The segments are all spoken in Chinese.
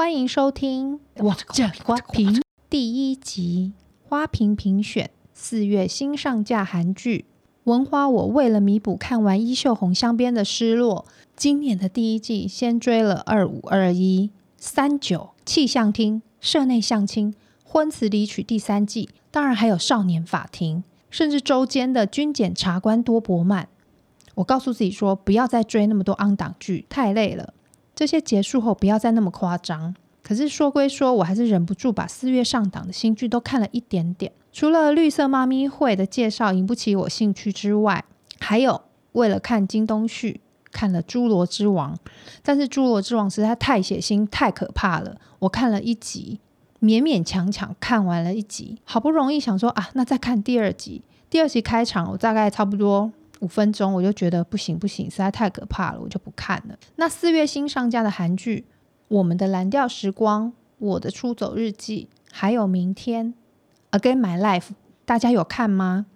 欢迎收听我这花瓶第一集花瓶评选四月新上架韩剧。文花，我为了弥补看完《衣袖红镶边》的失落，今年的第一季先追了二五二一三九气象厅、社内相亲、婚词离曲第三季，当然还有少年法庭，甚至周间的军检察官多伯曼。我告诉自己说，不要再追那么多 on 档剧，太累了。这些结束后不要再那么夸张。可是说归说，我还是忍不住把四月上档的新剧都看了一点点。除了绿色妈咪会的介绍引不起我兴趣之外，还有为了看金东旭看了《侏罗之王》，但是《侏罗之王》实在太血腥、太可怕了。我看了一集，勉勉强强看完了一集，好不容易想说啊，那再看第二集。第二集开场，我大概差不多。五分钟我就觉得不行不行，实在太可怕了，我就不看了。那四月新上架的韩剧《我们的蓝调时光》、《我的出走日记》，还有《明天》、《Again My Life》，大家有看吗？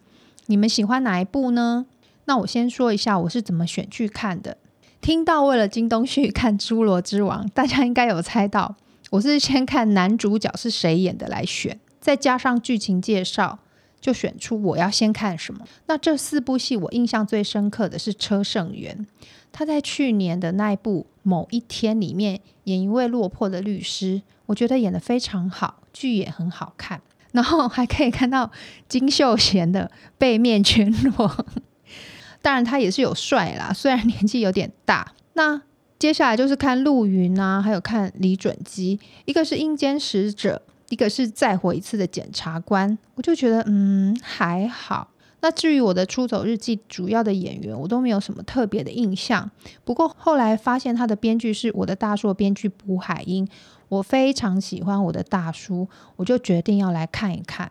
你们喜欢哪一部呢？那我先说一下我是怎么选剧看的。听到为了金东旭 看《侏罗之王》，大家应该有猜到，我是先看男主角是谁演的来选，再加上剧情介绍。就选出我要先看什么。那这四部戏，我印象最深刻的是车胜元，他在去年的那一部《某一天》里面演一位落魄的律师，我觉得演得非常好，剧也很好看。然后还可以看到金秀贤的背面全裸，当然他也是有帅啦，虽然年纪有点大。那接下来就是看陆云啊，还有看李准基，一个是阴间使者。一个是再活一次的检察官，我就觉得嗯还好。那至于我的出走日记主要的演员，我都没有什么特别的印象。不过后来发现他的编剧是我的大叔编剧卜海英，我非常喜欢我的大叔，我就决定要来看一看。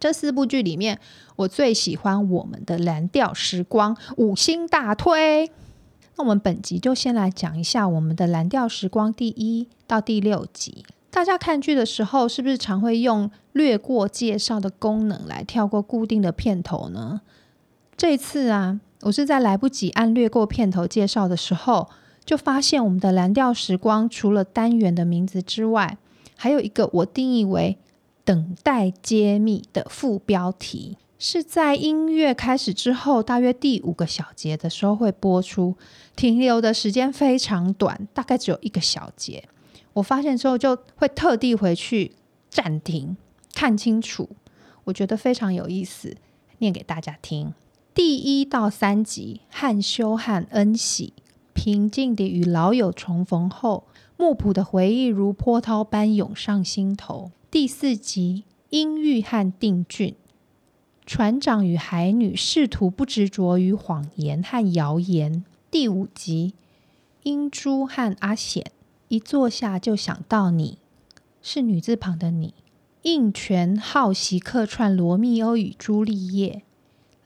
这四部剧里面，我最喜欢我们的蓝调时光，五星大推。那我们本集就先来讲一下我们的蓝调时光第一到第六集。大家看剧的时候，是不是常会用略过介绍的功能来跳过固定的片头呢？这次啊，我是在来不及按略过片头介绍的时候，就发现我们的蓝调时光除了单元的名字之外，还有一个我定义为“等待揭秘”的副标题，是在音乐开始之后，大约第五个小节的时候会播出，停留的时间非常短，大概只有一个小节。我发现之后就会特地回去暂停看清楚，我觉得非常有意思，念给大家听。第一到三集，汉修和恩喜平静地与老友重逢后，木浦的回忆如波涛般涌上心头。第四集，英玉和定俊船长与海女试图不执着于谎言和谣言。第五集，英珠和阿显。一坐下就想到你，是女字旁的你。应权好习客串《罗密欧与朱丽叶》，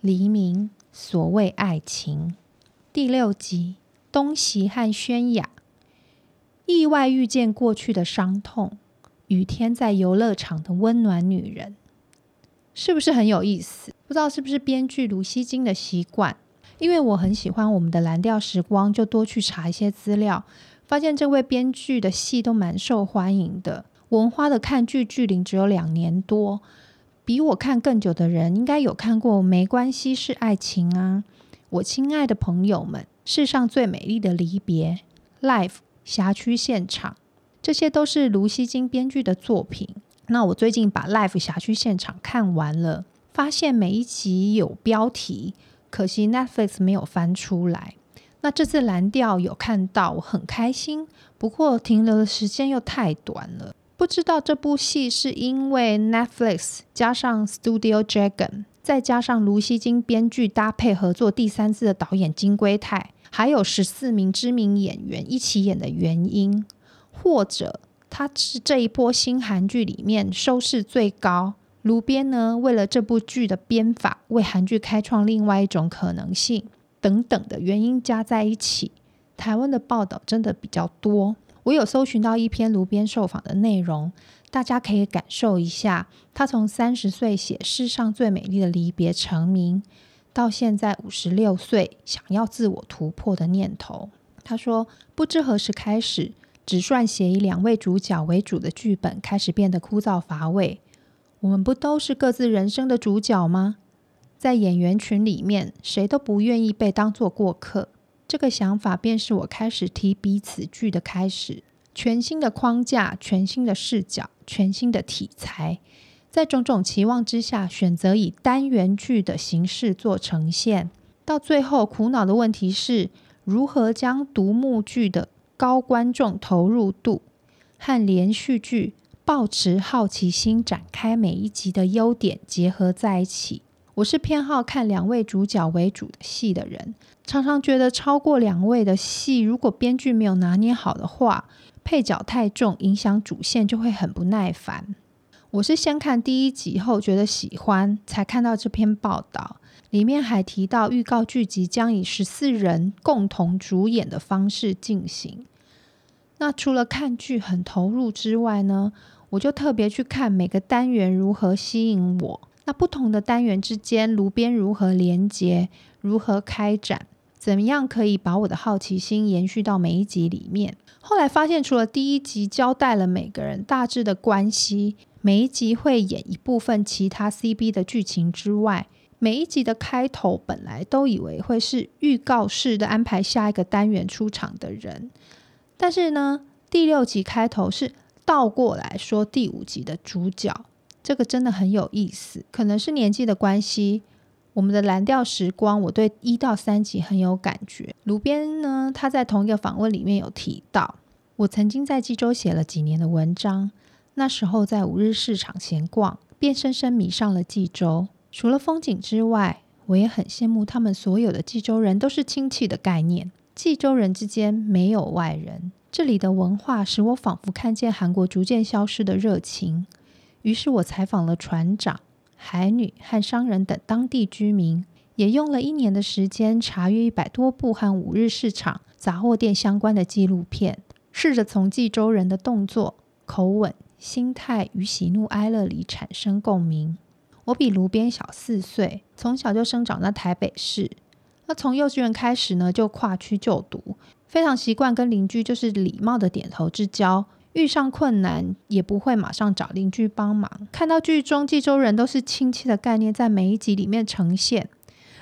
黎明所谓爱情。第六集，东锡和宣雅意外遇见过去的伤痛，雨天在游乐场的温暖女人，是不是很有意思？不知道是不是编剧卢熙京的习惯，因为我很喜欢我们的蓝调时光，就多去查一些资料。发现这位编剧的戏都蛮受欢迎的。文花的看剧距离只有两年多，比我看更久的人应该有看过《没关系是爱情》啊，我亲爱的朋友们，世上最美丽的离别，Life 辖区现场，这些都是卢锡金编剧的作品。那我最近把 Life 辖区现场看完了，发现每一集有标题，可惜 Netflix 没有翻出来。那这次蓝调有看到，我很开心。不过停留的时间又太短了，不知道这部戏是因为 Netflix 加上 Studio Dragon，再加上卢锡金编剧搭配合作第三次的导演金圭泰，还有十四名知名演员一起演的原因，或者他是这一波新韩剧里面收视最高。卢编呢，为了这部剧的编法，为韩剧开创另外一种可能性。等等的原因加在一起，台湾的报道真的比较多。我有搜寻到一篇卢编受访的内容，大家可以感受一下。他从三十岁写世上最美丽的离别成名，到现在五十六岁想要自我突破的念头。他说：“不知何时开始，只算写以两位主角为主的剧本开始变得枯燥乏味。我们不都是各自人生的主角吗？在演员群里面，谁都不愿意被当作过客。这个想法便是我开始提笔此剧的开始。全新的框架，全新的视角，全新的题材，在种种期望之下，选择以单元剧的形式做呈现。到最后，苦恼的问题是如何将独幕剧的高观众投入度和连续剧抱持好奇心展开每一集的优点结合在一起。我是偏好看两位主角为主的戏的人，常常觉得超过两位的戏，如果编剧没有拿捏好的话，配角太重，影响主线就会很不耐烦。我是先看第一集后觉得喜欢，才看到这篇报道。里面还提到预告剧集将以十四人共同主演的方式进行。那除了看剧很投入之外呢，我就特别去看每个单元如何吸引我。那不同的单元之间，炉边如何连接，如何开展，怎么样可以把我的好奇心延续到每一集里面？后来发现，除了第一集交代了每个人大致的关系，每一集会演一部分其他 C、B 的剧情之外，每一集的开头本来都以为会是预告式的安排下一个单元出场的人，但是呢，第六集开头是倒过来说第五集的主角。这个真的很有意思，可能是年纪的关系。我们的蓝调时光，我对一到三集很有感觉。卢边呢，他在同一个访问里面有提到，我曾经在济州写了几年的文章，那时候在五日市场闲逛，便深深迷上了济州。除了风景之外，我也很羡慕他们所有的济州人都是亲戚的概念，济州人之间没有外人。这里的文化使我仿佛看见韩国逐渐消失的热情。于是我采访了船长、海女和商人等当地居民，也用了一年的时间查阅一百多部和五日市场杂货店相关的纪录片，试着从济州人的动作、口吻、心态与喜怒哀乐里产生共鸣。我比卢边小四岁，从小就生长在台北市。那从幼稚园开始呢，就跨区就读，非常习惯跟邻居就是礼貌的点头之交。遇上困难也不会马上找邻居帮忙。看到剧中济州人都是亲戚的概念在每一集里面呈现。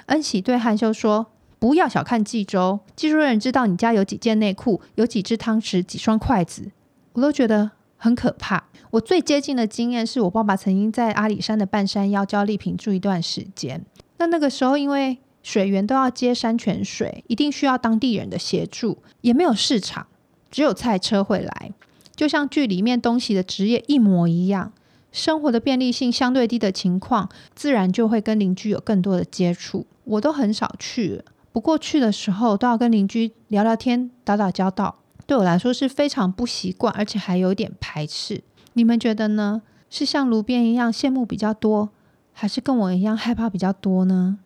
恩喜对汉修说：“不要小看济州，济州人知道你家有几件内裤、有几只汤匙、几双筷子，我都觉得很可怕。”我最接近的经验是我爸爸曾经在阿里山的半山腰教丽萍住一段时间。那那个时候因为水源都要接山泉水，一定需要当地人的协助，也没有市场，只有菜车会来。就像剧里面东西的职业一模一样，生活的便利性相对低的情况，自然就会跟邻居有更多的接触。我都很少去，不过去的时候都要跟邻居聊聊天、打打交道，对我来说是非常不习惯，而且还有点排斥。你们觉得呢？是像炉边一样羡慕比较多，还是跟我一样害怕比较多呢？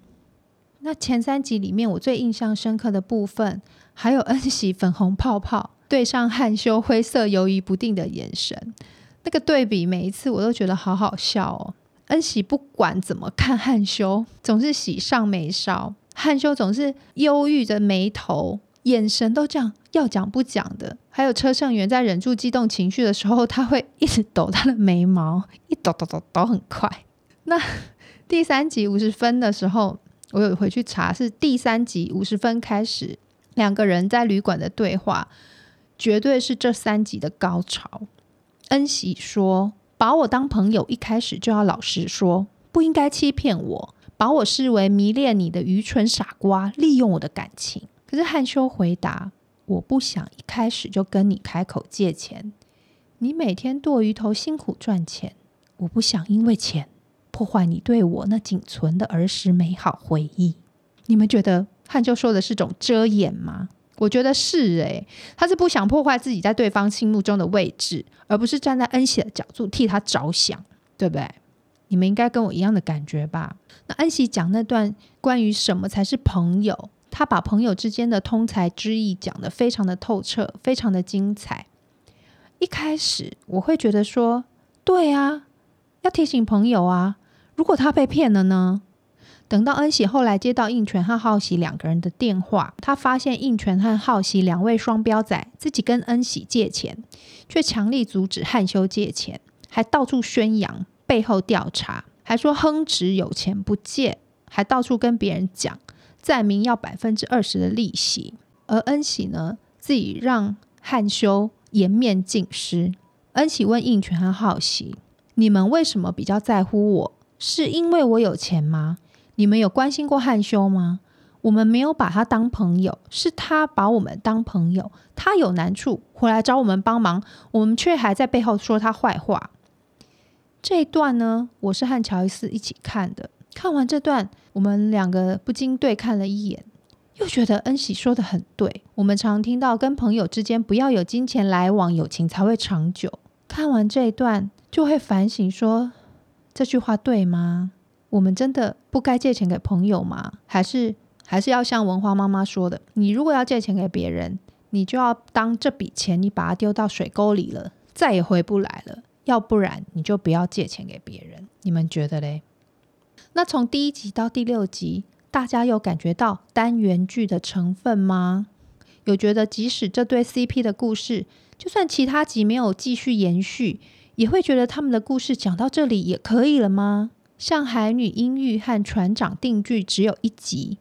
那前三集里面我最印象深刻的部分，还有恩喜粉红泡泡。对上汉修灰色犹豫不定的眼神，那个对比每一次我都觉得好好笑哦。恩喜不管怎么看汉修，总是喜上眉梢；汉修总是忧郁着眉头，眼神都这样要讲不讲的。还有车胜元在忍住激动情绪的时候，他会一直抖他的眉毛，一抖抖抖抖很快。那第三集五十分的时候，我有回去查，是第三集五十分开始，两个人在旅馆的对话。绝对是这三集的高潮。恩喜说：“把我当朋友，一开始就要老实说，不应该欺骗我，把我视为迷恋你的愚蠢傻瓜，利用我的感情。”可是汉修回答：“我不想一开始就跟你开口借钱。你每天剁鱼头辛苦赚钱，我不想因为钱破坏你对我那仅存的儿时美好回忆。”你们觉得汉修说的是种遮掩吗？我觉得是诶，他是不想破坏自己在对方心目中的位置，而不是站在恩喜的角度替他着想，对不对？你们应该跟我一样的感觉吧？那恩喜讲那段关于什么才是朋友，他把朋友之间的通才之意讲得非常的透彻，非常的精彩。一开始我会觉得说，对啊，要提醒朋友啊，如果他被骗了呢？等到恩喜后来接到应泉和浩喜两个人的电话，他发现应泉和浩喜两位双标仔自己跟恩喜借钱，却强力阻止汉修借钱，还到处宣扬背后调查，还说亨直有钱不借，还到处跟别人讲，载明要百分之二十的利息。而恩喜呢，自己让汉修颜面尽失。恩喜问应泉和浩喜：“你们为什么比较在乎我？是因为我有钱吗？”你们有关心过汉修吗？我们没有把他当朋友，是他把我们当朋友。他有难处回来找我们帮忙，我们却还在背后说他坏话。这一段呢，我是和乔伊斯一起看的。看完这段，我们两个不禁对看了一眼，又觉得恩喜说得很对。我们常听到跟朋友之间不要有金钱来往，友情才会长久。看完这一段，就会反省说，这句话对吗？我们真的不该借钱给朋友吗？还是还是要像文花妈妈说的，你如果要借钱给别人，你就要当这笔钱你把它丢到水沟里了，再也回不来了。要不然你就不要借钱给别人。你们觉得嘞？那从第一集到第六集，大家有感觉到单元剧的成分吗？有觉得即使这对 CP 的故事，就算其他集没有继续延续，也会觉得他们的故事讲到这里也可以了吗？像海女音玉和船长定剧只有一集，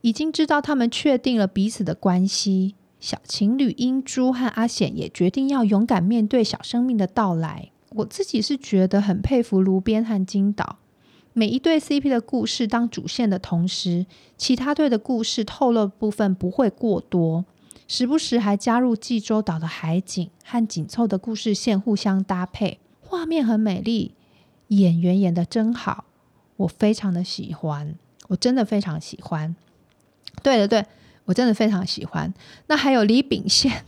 已经知道他们确定了彼此的关系。小情侣英珠和阿显也决定要勇敢面对小生命的到来。我自己是觉得很佩服卢边和金岛，每一对 CP 的故事当主线的同时，其他队的故事透露部分不会过多，时不时还加入济州岛的海景和紧凑的故事线互相搭配，画面很美丽。演员演的真好，我非常的喜欢，我真的非常喜欢。对的，对，我真的非常喜欢。那还有李秉宪，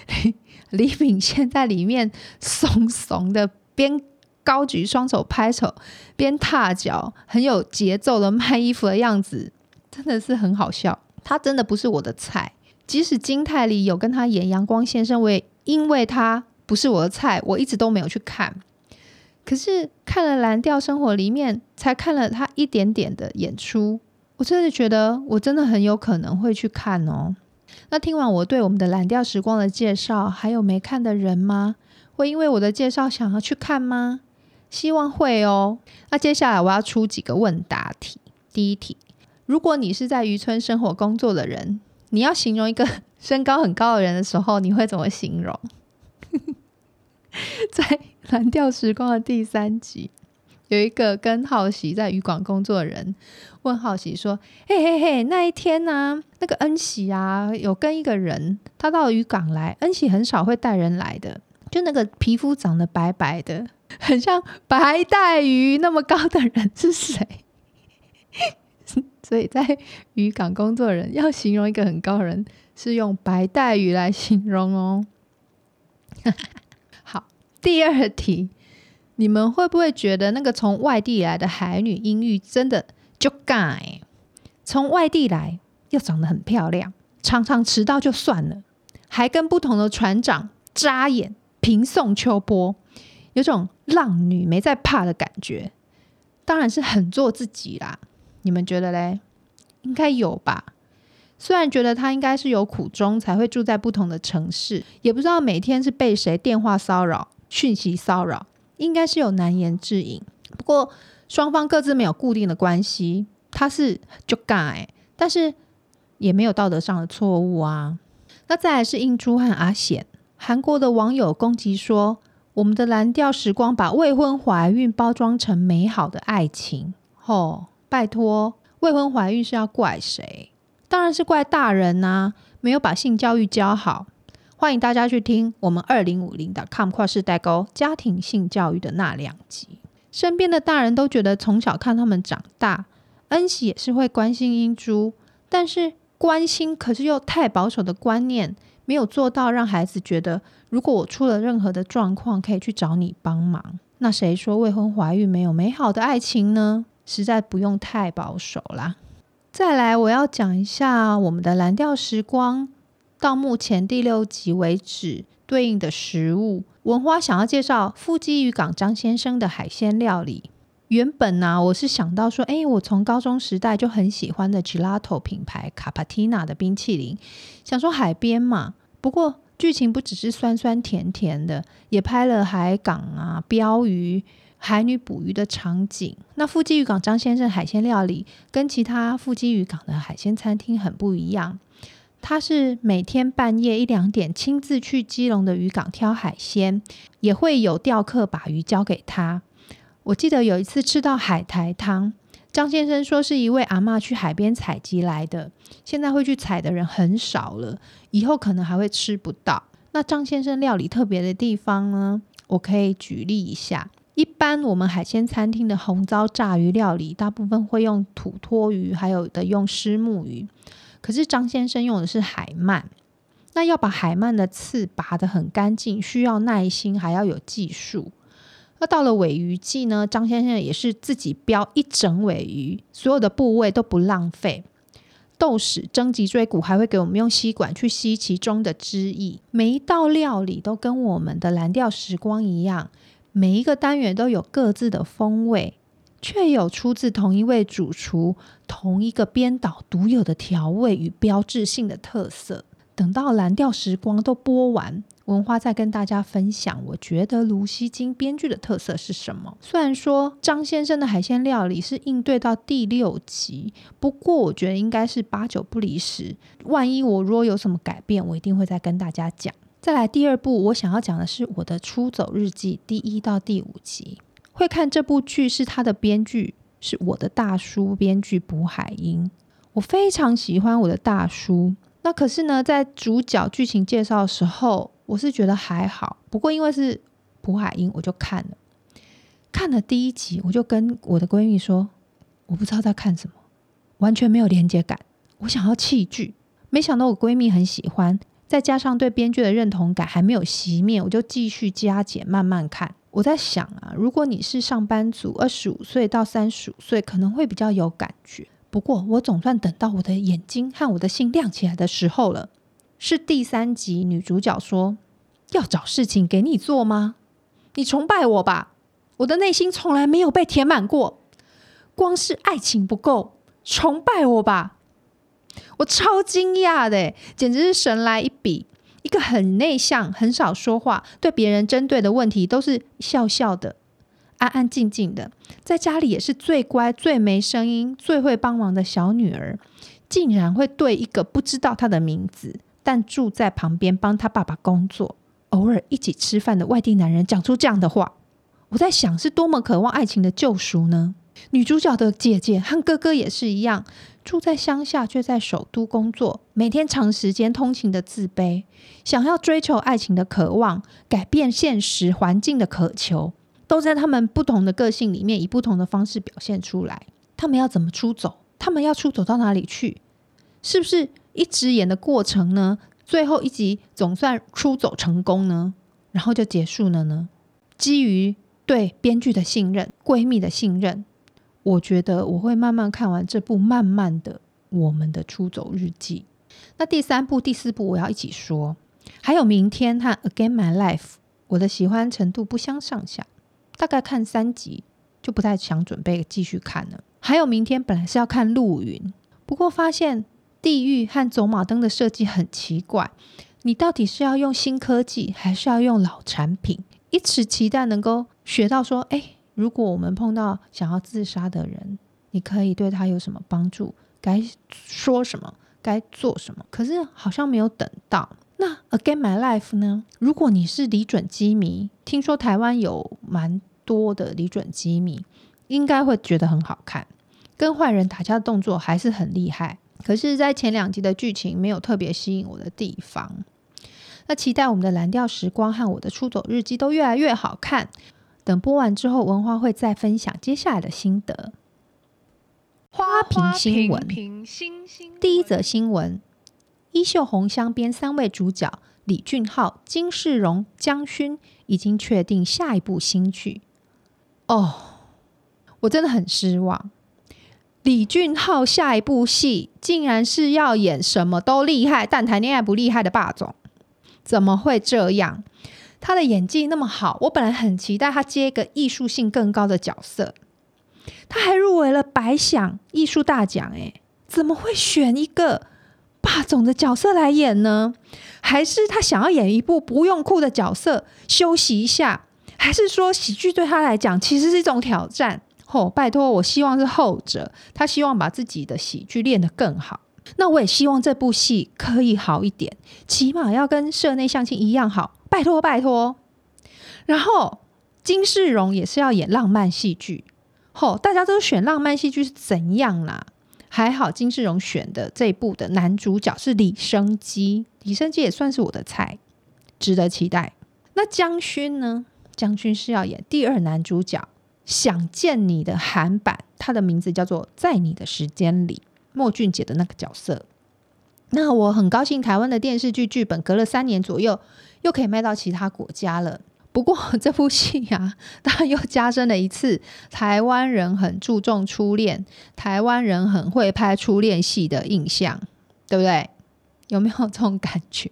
李秉宪在里面怂怂的，边高举双手拍手，边踏脚，很有节奏的卖衣服的样子，真的是很好笑。他真的不是我的菜，即使金泰梨有跟他演阳光先生，我也因为他不是我的菜，我一直都没有去看。可是看了《蓝调生活》里面，才看了他一点点的演出，我真的觉得我真的很有可能会去看哦。那听完我对我们的《蓝调时光》的介绍，还有没看的人吗？会因为我的介绍想要去看吗？希望会哦。那接下来我要出几个问答题。第一题：如果你是在渔村生活工作的人，你要形容一个 身高很高的人的时候，你会怎么形容？在。蓝调时光的第三集，有一个跟浩喜在渔港工作的人问浩喜说：“嘿嘿嘿，那一天呢、啊？那个恩喜啊，有跟一个人，他到渔港来。恩喜很少会带人来的，就那个皮肤长得白白的，很像白带鱼那么高的人是谁？所以在渔港工作的人要形容一个很高人，是用白带鱼来形容哦。”第二题，你们会不会觉得那个从外地来的海女音玉真的就尬？从外地来又长得很漂亮，常常迟到就算了，还跟不同的船长扎眼，平送秋波，有种浪女没在怕的感觉。当然是很做自己啦，你们觉得嘞？应该有吧？虽然觉得她应该是有苦衷才会住在不同的城市，也不知道每天是被谁电话骚扰。讯息骚扰应该是有难言之隐，不过双方各自没有固定的关系，他是就尬，但是也没有道德上的错误啊。那再来是印珠和阿显，韩国的网友攻击说，我们的蓝调时光把未婚怀孕包装成美好的爱情，哦，拜托，未婚怀孕是要怪谁？当然是怪大人呐、啊，没有把性教育教好。欢迎大家去听我们二零五零的 com 跨世代沟家庭性教育的那两集。身边的大人都觉得从小看他们长大，恩喜也是会关心英珠，但是关心可是又太保守的观念，没有做到让孩子觉得，如果我出了任何的状况，可以去找你帮忙。那谁说未婚怀孕没有美好的爱情呢？实在不用太保守啦。再来，我要讲一下我们的蓝调时光。到目前第六集为止，对应的食物，文花想要介绍富基渔港张先生的海鲜料理。原本呢、我是想到说，哎，我从高中时代就很喜欢的 Gelato 品牌卡帕蒂娜的冰淇淋，想说海边嘛。不过剧情不只是酸酸甜甜的，也拍了海港啊、标鱼、海女捕鱼的场景。那富基渔港张先生海鲜料理跟其他富基渔港的海鲜餐厅很不一样。他是每天半夜一两点亲自去基隆的渔港挑海鲜，也会有钓客把鱼交给他。我记得有一次吃到海苔汤，张先生说是一位阿嬷去海边采集来的，现在会去采的人很少了，以后可能还会吃不到。那张先生料理特别的地方呢？我可以举例一下，一般我们海鲜餐厅的红糟炸鱼料理，大部分会用土托鱼，还有的用虱目鱼。可是张先生用的是海鳗，那要把海鳗的刺拔得很干净，需要耐心，还要有技术。那到了尾鱼季呢，张先生也是自己标一整尾鱼，所有的部位都不浪费。豆豉蒸脊椎骨还会给我们用吸管去吸其中的汁液。每一道料理都跟我们的蓝调时光一样，每一个单元都有各自的风味。却有出自同一位主厨、同一个编导独有的调味与标志性的特色。等到蓝调时光都播完，文花再跟大家分享，我觉得卢西京编剧的特色是什么？虽然说张先生的海鲜料理是应对到第六集，不过我觉得应该是八九不离十。万一我如果有什么改变，我一定会再跟大家讲。再来第二部，我想要讲的是我的出走日记第一到第五集。会看这部剧是他的编剧，是我的大叔编剧卜海英。我非常喜欢我的大叔。那可是呢，在主角剧情介绍的时候，我是觉得还好。不过因为是卜海英，我就看了。看了第一集，我就跟我的闺蜜说，我不知道在看什么，完全没有连接感。我想要弃剧，没想到我闺蜜很喜欢，再加上对编剧的认同感还没有熄灭，我就继续加减慢慢看。我在想啊，如果你是上班族，二十五岁到三十五岁，可能会比较有感觉。不过，我总算等到我的眼睛和我的心亮起来的时候了。是第三集，女主角说：“要找事情给你做吗？你崇拜我吧？我的内心从来没有被填满过，光是爱情不够，崇拜我吧！”我超惊讶的，简直是神来一笔。一个很内向、很少说话、对别人针对的问题都是笑笑的、安安静静的，在家里也是最乖、最没声音、最会帮忙的小女儿，竟然会对一个不知道她的名字但住在旁边帮她爸爸工作、偶尔一起吃饭的外地男人讲出这样的话。我在想，是多么渴望爱情的救赎呢？女主角的姐姐和哥哥也是一样。住在乡下却在首都工作，每天长时间通勤的自卑，想要追求爱情的渴望，改变现实环境的渴求，都在他们不同的个性里面以不同的方式表现出来。他们要怎么出走？他们要出走到哪里去？是不是一直演的过程呢？最后一集总算出走成功呢？然后就结束了呢？基于对编剧的信任，闺蜜的信任。我觉得我会慢慢看完这部，慢慢的我们的出走日记。那第三部、第四部我要一起说，还有明天和 Again My Life，我的喜欢程度不相上下。大概看三集就不太想准备继续看了。还有明天本来是要看陆云，不过发现地狱和走马灯的设计很奇怪，你到底是要用新科技还是要用老产品？一直期待能够学到说，哎。如果我们碰到想要自杀的人，你可以对他有什么帮助？该说什么？该做什么？可是好像没有等到。那《Again My Life》呢？如果你是李准基迷，听说台湾有蛮多的李准基迷，应该会觉得很好看。跟坏人打架的动作还是很厉害，可是，在前两集的剧情没有特别吸引我的地方。那期待我们的蓝调时光和我的出走日记都越来越好看。等播完之后，文花会再分享接下来的心得。花瓶新闻，第一则新闻：衣袖红镶边三位主角李俊昊、金世荣、姜勋已经确定下一部新剧。哦，我真的很失望。李俊昊下一部戏竟然是要演什么都厉害，但谈恋爱不厉害的霸总，怎么会这样？他的演技那么好，我本来很期待他接一个艺术性更高的角色，他还入围了百想艺术大奖，诶，怎么会选一个霸总的角色来演呢？还是他想要演一部不用哭的角色休息一下？还是说喜剧对他来讲其实是一种挑战？吼、哦，拜托，我希望是后者。他希望把自己的喜剧练得更好。那我也希望这部戏可以好一点，起码要跟社内相亲一样好。拜托，拜托。然后金世荣也是要演浪漫戏剧。吼、大家都选浪漫戏剧是怎样啦？还好金世荣选的这部的男主角是李生基，李生基也算是我的菜，值得期待。那姜勋呢？姜勋是要演第二男主角。想见你的韩版，他的名字叫做《在你的时间里》，莫俊杰的那个角色。那我很高兴，台湾的电视剧剧本隔了三年左右，又可以卖到其他国家了。不过这部戏啊，当然又加深了一次台湾人很注重初恋，台湾人很会拍初恋戏的印象，对不对？有没有这种感觉？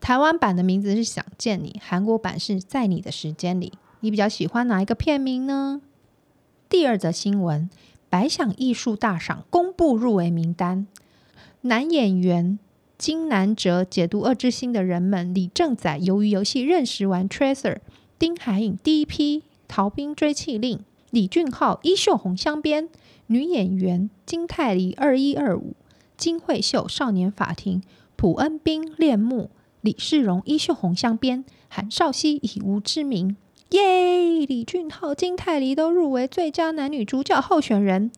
台湾版的名字是《想见你》，韩国版是在你的时间里。你比较喜欢哪一个片名呢？第二则新闻：百想艺术大赏公布入围名单，男演员金南哲解读《恶之心》的人们，李正宰由于游戏认识完 Tracer，丁海寅第一批逃兵追缉令，李俊昊衣袖红镶边，女演员金泰梨二一二五，金惠秀少年法庭，朴恩斌恋慕，李世荣衣袖红镶边，韩少熙以无之名。耶！李俊昊、金泰梨都入围最佳男女主角候选人，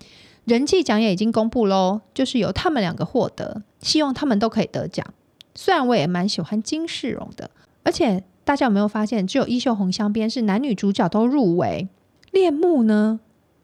人气奖也已经公布喽，就是由他们两个获得，希望他们都可以得奖。虽然我也蛮喜欢金世荣的，而且大家有没有发现，只有衣袖红镶边是男女主角都入围，恋慕呢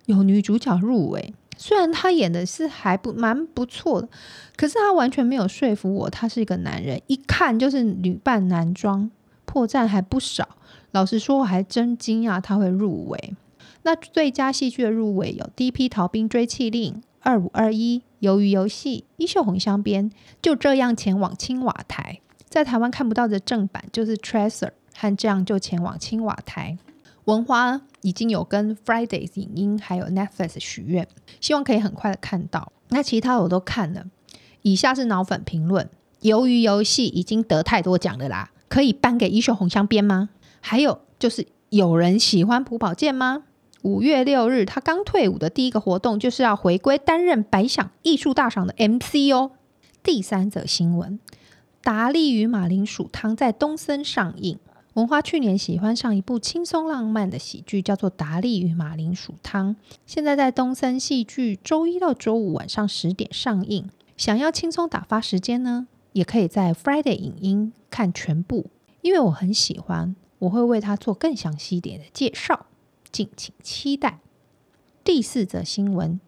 有女主角入围，虽然他演的是还不蛮不错的，可是他完全没有说服我，他是一个男人，一看就是女扮男装，破绽还不少。老实说，我还真惊讶他会入围。那最佳戏剧的入围有《第一批逃兵追缉令》、《二五二一》、《鱿鱼游戏》、《衣袖红镶边》，就这样前往青瓦台。在台湾看不到的正版就是《Tracer》和这样就前往青瓦台。文花已经有跟 Fridays 影音还有 Netflix 许愿，希望可以很快的看到。那其他我都看了。以下是脑粉评论：《鱿鱼游戏》已经得太多奖了啦，可以颁给《衣袖红镶边》吗？还有就是，有人喜欢朴宝剑吗？五月六日，他刚退伍的第一个活动就是要回归担任百想艺术大赏的 MC 哦。第三则新闻：达利与马铃薯汤在东森上映。文花去年喜欢上一部轻松浪漫的喜剧，叫做《达利与马铃薯汤》，现在在东森戏剧周一到周五晚上十点上映。想要轻松打发时间呢，也可以在 Friday 影音看全部，因为我很喜欢。我会为他做更详细一点的介绍，敬请期待。第四则新闻：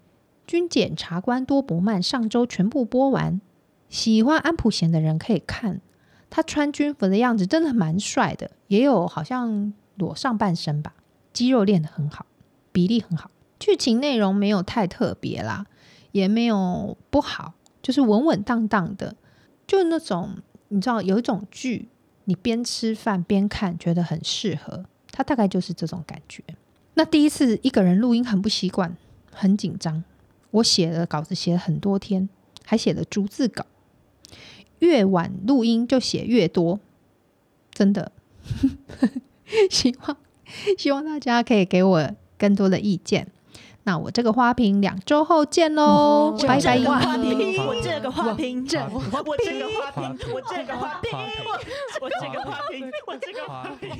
军检察官多伯曼上周全部播完，喜欢安普贤的人可以看。他穿军服的样子真的蛮帅的，也有好像裸上半身吧，肌肉练得很好，比例很好。剧情内容没有太特别啦，也没有不好，就是稳稳当当的，就那种你知道有一种剧。你边吃饭边看，觉得很适合。他大概就是这种感觉。那第一次一个人录音很不习惯，很紧张。我写了稿子写了很多天，还写了逐字稿。越晚录音就写越多，真的。希望希望大家可以给我更多的意见。那我这个花瓶两周后见喽，拜拜。我这个花瓶，这我这个花瓶，我这个花瓶，我这个花瓶，我这个花瓶。